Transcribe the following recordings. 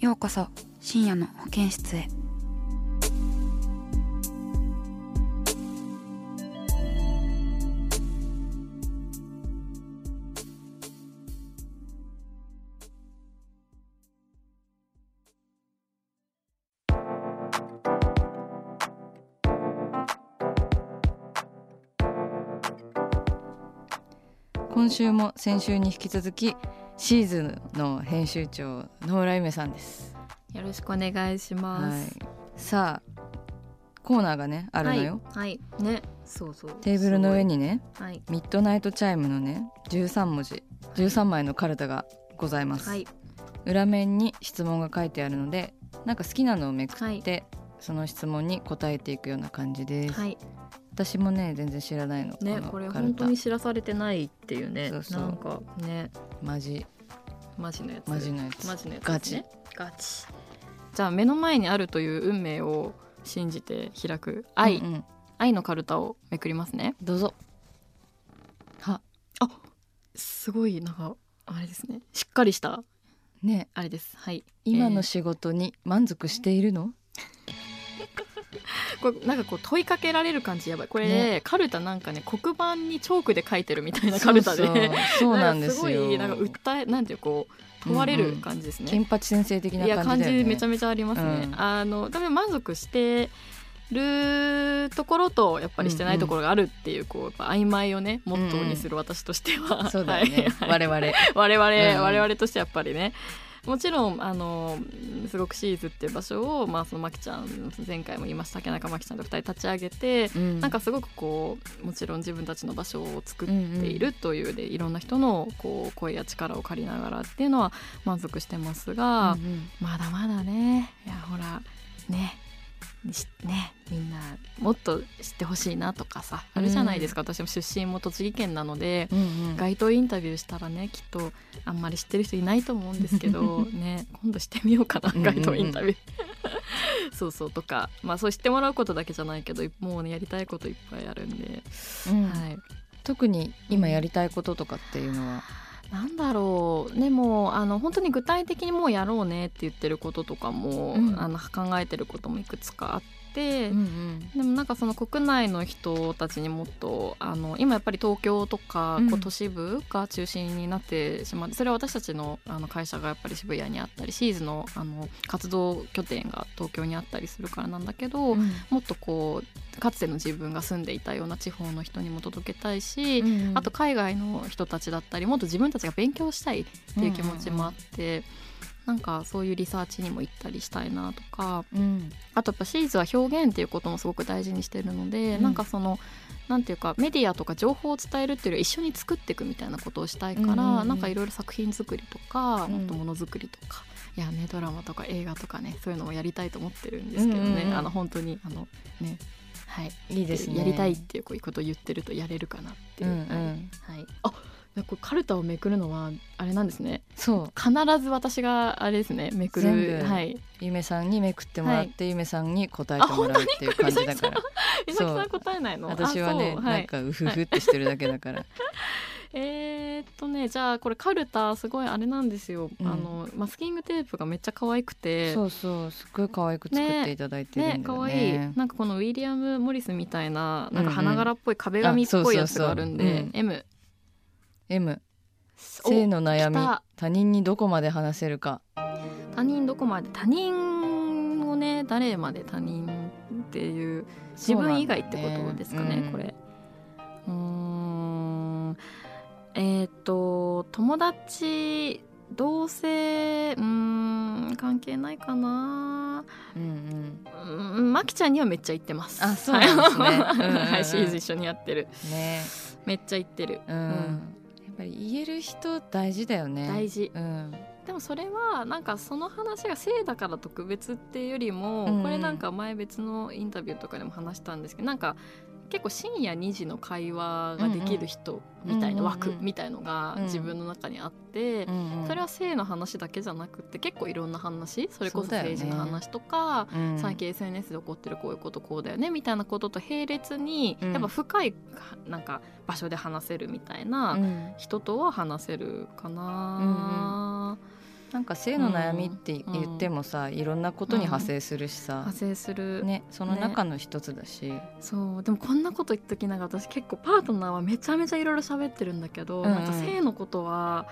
ようこそ深夜の保健室へ。今週も先週に引き続きシーズンの編集長野村ゆめさんです。よろしくお願いします。はい、さあコーナーがねあるのよ、はい。はい。ね。そうそう。テーブルの上にね。はい。ミッドナイトチャイムのね13文字13枚のカルタがございます、はい。裏面に質問が書いてあるのでなんか好きなのをめくって、はいその質問に答えていくような感じです、はい。私もね全然知らないのね、のこれ本当に知らされてないっていうね。そうそうなんかね、マジマジのやつ。マジのやつマジのやつ、ね。ガチ。ガチ。じゃあ目の前にあるという運命を信じて開く愛、うんうん愛のカルタをめくりますね。どうぞはすごいなんかあれですね。しっかりしたねあれです。はい。今のえー仕事に満足しているの、これなんかこう問いかけられる感じやばい。これ、ね。カルタなんかね黒板にチョークで書いてるみたいなカルタで。そうなんですよ。かすごいなんか訴えなんていうこう問われる感じですね、金八先生的ないや感感じめちゃめちゃありますね、うん。あの多分満足してるところとやっぱりしてないところがあるっていうこうやっぱ曖昧をねモットーにする私としては、そうだよね、はい。我々。我々、うん。我々としてやっぱりねもちろんあのすごくシーズっていう場所を、まあ、そのまきちゃん前回も言いました竹中まきちゃんと2人立ち上げて、うん。なんかすごくこうもちろん自分たちの場所を作っているというで、いろんな人のこう声や力を借りながらっていうのは満足してますが、うんうん。まだまだねいやほらねしねみんなもっと知ってほしいなとかさあるじゃないですか、私も出身も栃木県なので、うんうん。街頭インタビューしたらねきっとあんまり知ってる人いないと思うんですけどね今度してみようかなうんうんうん街頭インタビュー。そうそうとかまあそう知ってもらうことだけじゃないけどもうねやりたいこといっぱいあるんで、うん。はい。特に今やりたいこととかっていうのは、なんだろう。でもあの本当に具体的にもうやろうねって言ってることとかも、うん。あの考えてることもいくつかあって、うんでもなんかその国内の人たちにもっとあの今やっぱり東京とか、うん。こう都市部が中心になってしまってそれは私たちのあの会社がやっぱり渋谷にあったりシーズのあの活動拠点が東京にあったりするからなんだけど、うん。もっとこうかつての自分が住んでいたような地方の人にも届けたいし、うん。あと海外の人たちだったりもっと自分たちが勉強したいっていう気持ちもあって、なんかそういうリサーチにも行ったりしたいなとか。うん。あとやっぱシーズは表現っていうこともすごく大事にしてるので、うん。なんかそのなんていうかメディアとか情報を伝えるっていうよりは一緒に作っていくみたいなことをしたいから、うんうんうん。なんかいろいろ作品作りとか、うん。もっとものづくりとかいやねドラマとか映画とかねそういうのもやりたいと思ってるんですけどね、うんうんうん。あの本当にあのねはい。いいですね。やりたいっていうこういうことを言ってるとやれるかなっていう、うんうん。はい。はい、あこれカルタをめくるのはあれなんですね。そう。必ず私があれですねめく全る部。はい。ゆめさんにめくってもらって、ゆめさんに答えてもらうっていう感じだから。美咲さん答えないの？私はねあそう。なんかうふふってしてるだけだから、えーっとねじゃあこれカルタすごいあれなんですよ、うん。あのマスキングテープがめっちゃ可愛くて。そうそうすっごい可愛く作っていただいてるねんだよ可愛い。ねなんかこのウィリアム・モリスみたいななんか花柄っぽい壁紙っぽいやつがあるんで、M M お性の悩み他人にどこまで話せるか。他他人どこまで他人をね誰まで他人っていう自分以外ってことですかねそうなんこれ。うーん。えっ、と友達同性うーん関係ないかな。うんうん。まきちゃんにはめっちゃ言ってます。あそうなんですね。はいシリーズ一緒にやってる。うんね。めっちゃ言ってる、うん、やっぱり言える人大事だよね。大事。うん。でもそれはなんかその話が性だから特別っていうよりも、うんうん。これなんか前別のインタビューとかでも話したんですけどなんか結構深夜2時の会話ができる人みたいな枠みたいのがうん。自分の中にあって、それは性の話だけじゃなくて結構いろんな話それこそ政治の話とか、うん。最近 SNS で起こってるこういうことこうだよねみたいなことと並列に、うん。やっぱ深いなんか場所で話せるみたいなうん。人とは話せるかな。なんか性の悩みって言ってもさ、いろんなことに派生するしさ。派、生する、ねその中の一つだし、そう。でもこんなこと言っときながら私結構パートナーはめちゃめちゃいろいろ喋ってるんだけど、うんうん。なんか性のことは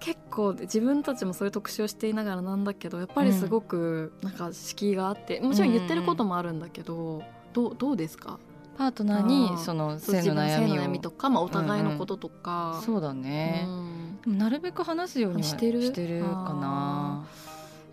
結構自分たちもそういう特集をしていながらなんだけどやっぱりすごくなんか敷居があってもちろん言ってることもあるんだけど、どうどうですか？パートナーあにー。その性の悩みとか、まあ、お互いのこととか、そうだね、うんなるべく話すようにはしてる？してるかな。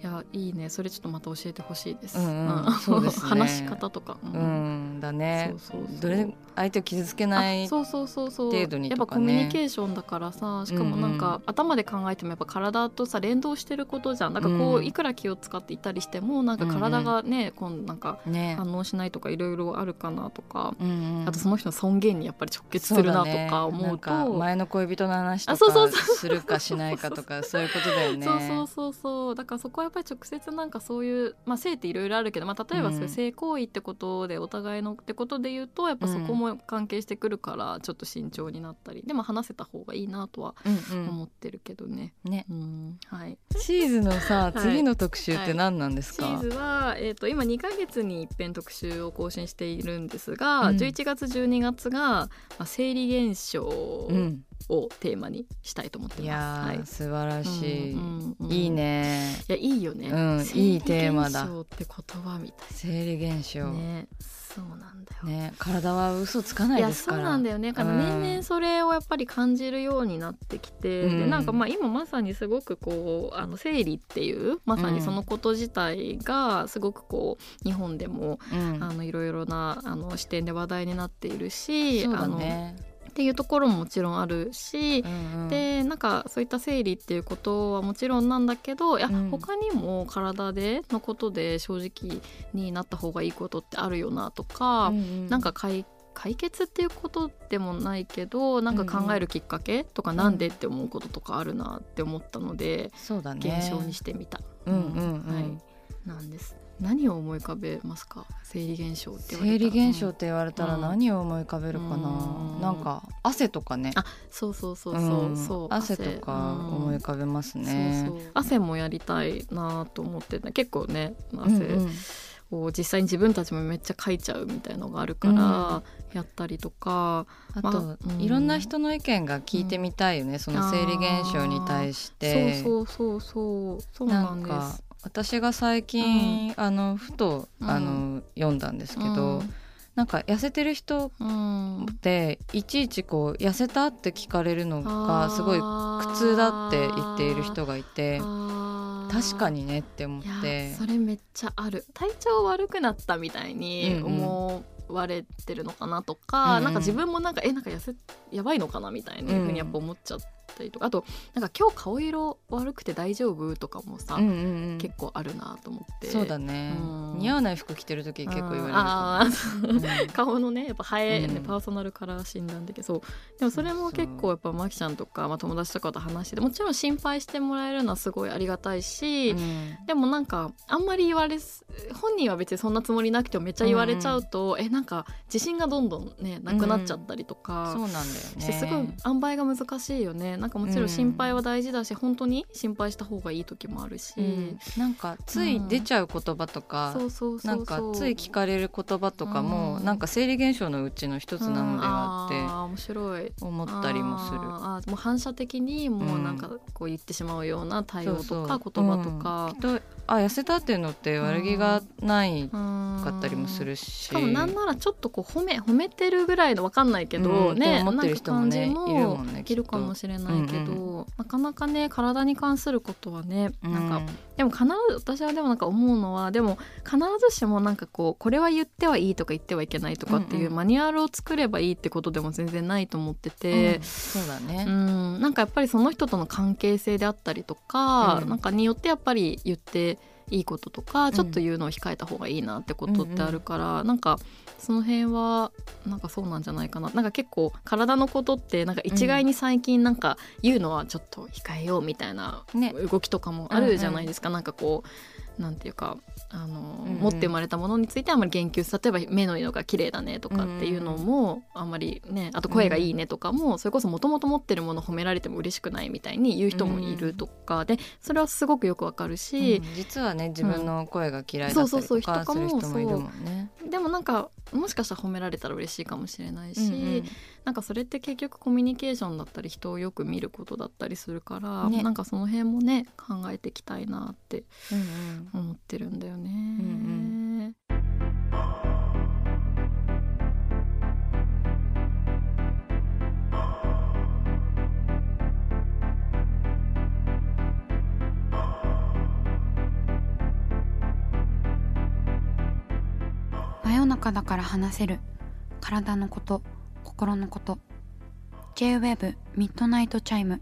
いやいいね。それちょっとまた教えてほしいです、うんうん。そうですね。話し方とか、ううんんだね。そうそうどれ相手を傷つけないあそうそうそうそう。程度にやっぱコミュニケーションだからさしかもなんか、うんうん頭で考えてもやっぱ体とさ連動してることじゃん。なんかこう、うんいくら気を使っていたりしてもなんか体がね、こうなんかね、反応しないとかいろいろあるかなとか、うんうん。あとその人の尊厳にやっぱり直結するなとか思うと。ね前の恋人の話とかするかしないかとかそういうことだよね。そうそうそうそう。だからそこはやっぱり直接なんかそういう、まあ、性っていろいろあるけど、まあ、例えばそういう性行為ってことでお互いのってことで言うとやっぱそこも関係してくるからちょっと慎重になったりでも話せた方がいいなとはうん思ってるけどね。うん、ね。うんはい、チーズのさ、い。次の特集って何なんですか、チーズは、えー、と今2ヶ月に一遍特集を更新しているんですが、うん。11月12月が、まあ、生理現象うん、をテーマにしたいと思っています。やー、はい。素晴らしい、うんうんうんいいね。いやいいよね、うんいいテーマだ。現象って言葉みたい生理現象。ねねそうなんだよ、体は嘘つかないいやですから。そうなんだよね、あのうん年々それをやっぱり感じるようになってきて、うん。でなんかまあ今まさにすごくこうあの生理っていうまさにそのこと自体がすごくこう日本でも、うん。あのいろいろなあの視点で話題になっているし、そうあのっていうところももちろんあるし、うんうん。でなんかそういった生理っていうことはもちろんなんだけどいや、うん。他にも体でのことで正直になった方がいいことってあるよなとか、うんうん。なんか解解決っていうことでもないけどなんか考えるきっかけとか、なんでって思うこととかあるなって思ったので、そうだね。現象にしてみた、うんうんうん。はい、なんです何を思い浮かべますか？生理現象って言われたら。生理現象って言われたらうん何を思い浮かべるかな、うん。なんか汗とかね。あそうそうそうそう、うん。そう汗とか思い浮かべますね、そうそう。汗もやりたいなと思ってて結構ねうん汗うん。を実際に自分たちもめっちゃかいちゃうみたいのがあるから、やったりとか。あと、まあうん。いろんな人の意見が聞いてみたいよね、その生理現象に対して。そうそうそうそう。そうなんでかす。私が最近、あのふとうん。あの、読んだんですけど、なんか痩せてる人うん、っていちいちこう痩せたって聞かれるのがすごい苦痛だって言っている人がいて確かにねって思っいやてそれめっちゃある。体調悪くなったみたいにうんうん。思われてるのかなとか、うんうん。なんか自分もなんかえなんか痩せやばいのかなみたいなふうにやっぱ思っちゃったりとか、あとなんか今日顔色悪くて大丈夫とかもさ、うんうんうん。結構あるなと思って。そうだね、うん。似合わない服着てる時結構言われるう。ん。顔のねやっぱ生え、ねうん。パーソナルカラー診断的そう。でもそれも結構やっぱマキちゃんとか、まあ、友達とかと話しててもちろん心配してもらえるのはすごいありがたいし、うん。でもなんかあんまり言われす本人は別にそんなつもりなくてもめっちゃ言われちゃうと、えなんか自信がどんどんねなくなっちゃったりとか、そうなんだよね。してすごい塩梅が難しいよねなんかもちろん心配は大事だし、うん、本当に心配した方がいい時もあるし、うん、なんかつい出ちゃう言葉とか、うん、なんかつい聞かれる言葉とかも、うん、なんか生理現象のうちの一つなのではって面白い。思ったりもする。あもう反射的にもうなんかこう言ってしまうような対応とか言葉とか、きっとあ痩せたっていうのって悪気がないかったりもするし。しかもなんならちょっとこう褒め褒めてるぐらいの分かんないけど、ね思ってる人もねいるもんねいるかもしれないけど、うんうん、なかなかね体に関することはねなんか、でも必ず私はでもなんか思うのはでも必ずしもなんかこうこれは言ってはいいとか言ってはいけないとかっていうマニュアルを作ればいいってことでも全然ないと思ってて、うん、そうだね、うん、なんかやっぱりその人との関係性であったりとか、うん、なんかによってやっぱり言っていいこととかちょっと言うのを控えた方がいいなってことってあるから、うん、なんかその辺はなんかそうなんじゃないかな。なんか結構体のことってなんか一概に最近なんか言うのはちょっと控えようみたいな動きとかもあるじゃないですか、ね、なんかこうなんていうかあの、うんうん、持って生まれたものについてあんまり言及例えば目の色が綺麗だねとかっていうのもあんまりねあと声がいいねとかも、それこそもともと持ってるもの褒められても嬉しくないみたいに言う人もいるとかでそれはすごくよくわかるし、うん、実はね自分の声が嫌いだったりとかする人もいるもんね。でもなんかもしかしたら褒められたら嬉しいかもしれないし、うんうん、なんかそれって結局コミュニケーションだったり人をよく見ることだったりするから、ね、なんかその辺もね考えていきたいなって思ってるんだよね。真夜中だから話せる。体のこと心のこと。J-WEB ミッドナイトチャイム